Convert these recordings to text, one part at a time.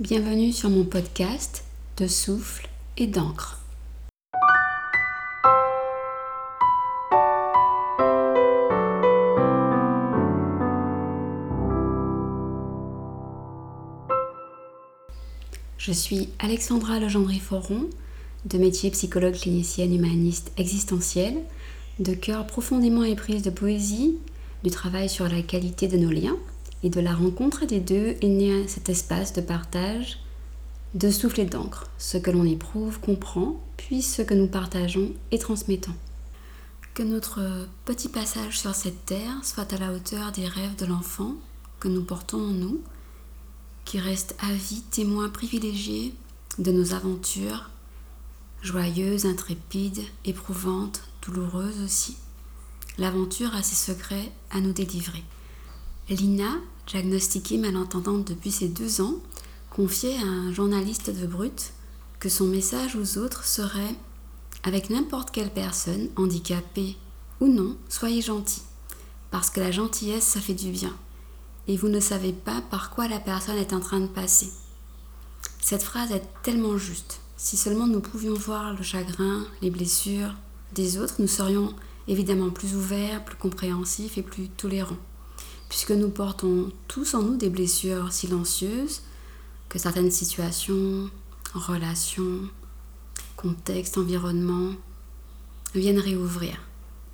bienvenue sur mon podcast de souffle et d'encre. Je suis Alexandra Legendry-Foron, de métier psychologue clinicienne humaniste existentielle, de cœur profondément éprise de poésie, du travail sur la qualité de nos liens et de la rencontre des deux est né cet espace de partage, de souffle et d'encre, ce que l'on éprouve, comprend, puis ce que nous partageons et transmettons. Que notre petit passage sur cette terre soit à la hauteur des rêves de l'enfant que nous portons en nous, qui reste à vie témoin privilégié de nos aventures, joyeuses, intrépides, éprouvantes, douloureuses aussi. L'aventure a ses secrets à nous délivrer. Lina, diagnostiquée malentendante depuis ses deux ans, confiait à un journaliste de Brut que son message aux autres serait Avec n'importe quelle personne, handicapée ou non, soyez gentil, parce que la gentillesse, ça fait du bien, et vous ne savez pas par quoi la personne est en train de passer. Cette phrase est tellement juste. Si seulement nous pouvions voir le chagrin, les blessures des autres, nous serions évidemment plus ouverts, plus compréhensifs et plus tolérants puisque nous portons tous en nous des blessures silencieuses que certaines situations, relations, contextes, environnements viennent réouvrir.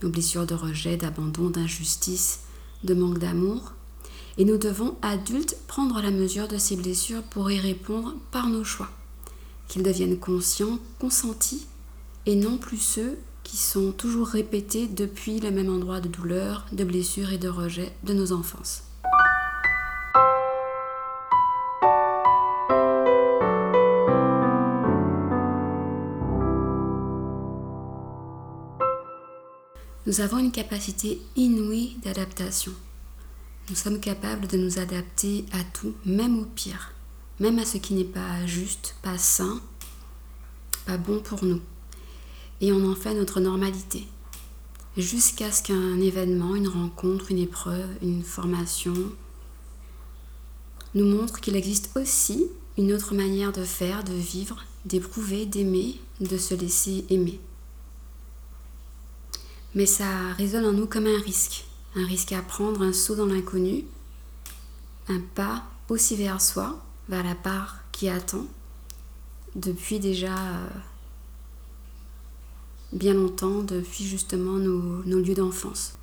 Nos blessures de rejet, d'abandon, d'injustice, de manque d'amour. Et nous devons, adultes, prendre la mesure de ces blessures pour y répondre par nos choix. Qu'ils deviennent conscients, consentis, et non plus ceux qui sont toujours répétés depuis le même endroit de douleur, de blessure et de rejet de nos enfances. Nous avons une capacité inouïe d'adaptation. Nous sommes capables de nous adapter à tout, même au pire, même à ce qui n'est pas juste, pas sain, pas bon pour nous et on en fait notre normalité. Jusqu'à ce qu'un événement, une rencontre, une épreuve, une formation nous montre qu'il existe aussi une autre manière de faire, de vivre, d'éprouver, d'aimer, de se laisser aimer. Mais ça résonne en nous comme un risque, un risque à prendre, un saut dans l'inconnu, un pas aussi vers soi, vers la part qui attend, depuis déjà euh, bien longtemps depuis justement nos, lieux d'enfance.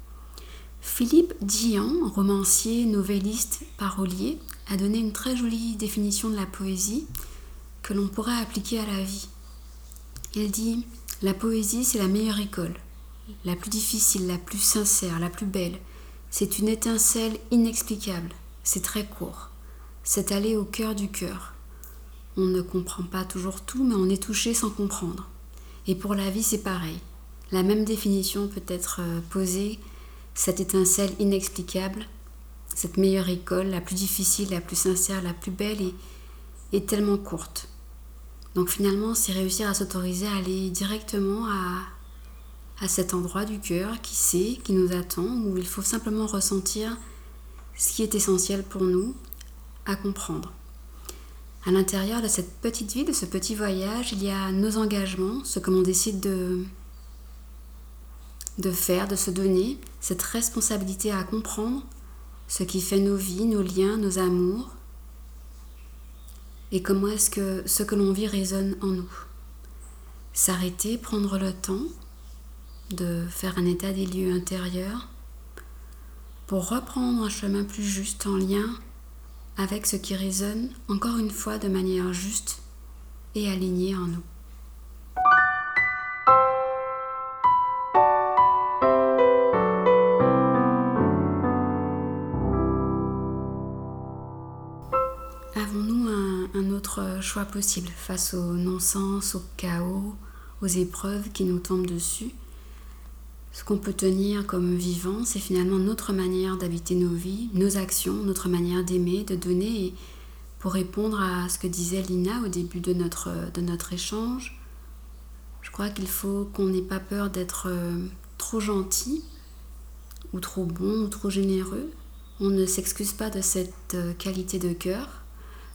Philippe Dian, romancier, novelliste, parolier, a donné une très jolie définition de la poésie que l'on pourrait appliquer à la vie. Il dit La poésie, c'est la meilleure école, la plus difficile, la plus sincère, la plus belle. C'est une étincelle inexplicable, c'est très court, c'est aller au cœur du cœur. On ne comprend pas toujours tout, mais on est touché sans comprendre. Et pour la vie, c'est pareil. La même définition peut être euh, posée, cette étincelle inexplicable, cette meilleure école, la plus difficile, la plus sincère, la plus belle, est tellement courte. Donc finalement, c'est réussir à s'autoriser à aller directement à, à cet endroit du cœur qui sait, qui nous attend, où il faut simplement ressentir ce qui est essentiel pour nous à comprendre. À l'intérieur de cette petite vie, de ce petit voyage, il y a nos engagements, ce que l'on décide de, faire, de se donner, cette responsabilité à comprendre ce qui fait nos vies, nos liens, nos amours, et comment est-ce que ce que l'on vit résonne en nous. S'arrêter, prendre le temps de faire un état des lieux intérieurs pour reprendre un chemin plus juste en lien avec ce qui résonne encore une fois de manière juste et alignée en nous. Avons-nous un, autre choix possible face au non-sens, au chaos, aux épreuves qui nous tombent dessus? Ce qu'on peut tenir comme vivant, c'est finalement notre manière d'habiter nos vies, nos actions, notre manière d'aimer, de donner. Et pour répondre à ce que disait Lina au début de notre, échange, je crois qu'il faut qu'on n'ait pas peur d'être euh, trop gentil ou trop bon ou trop généreux. On ne s'excuse pas de cette euh, qualité de cœur.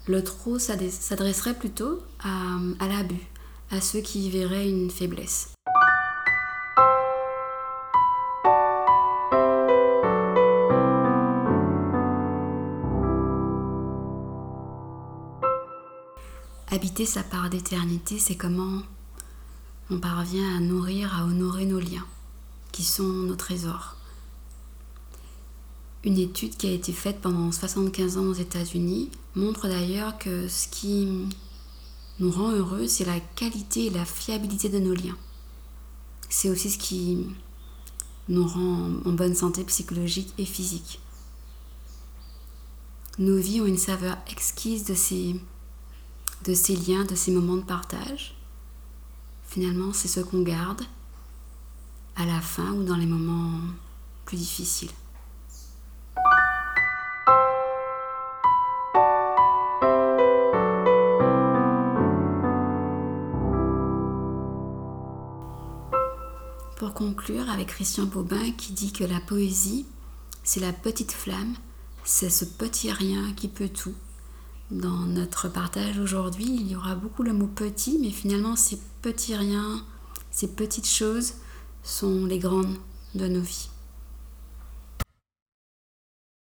Le trop s'adresserait plutôt à, à l'abus, à ceux qui y verraient une faiblesse. Habiter sa part d'éternité, c'est comment on parvient à nourrir, à honorer nos liens, qui sont nos trésors. Une étude qui a été faite pendant 75 ans aux États-Unis montre d'ailleurs que ce qui nous rend heureux, c'est la qualité et la fiabilité de nos liens. C'est aussi ce qui nous rend en bonne santé psychologique et physique. Nos vies ont une saveur exquise de ces de ces liens, de ces moments de partage. Finalement, c'est ce qu'on garde à la fin ou dans les moments plus difficiles. Pour conclure avec Christian Bobin qui dit que la poésie, c'est la petite flamme, c'est ce petit rien qui peut tout, dans notre partage aujourd'hui, il y aura beaucoup le mot petit, mais finalement ces petits riens, ces petites choses sont les grandes de nos vies.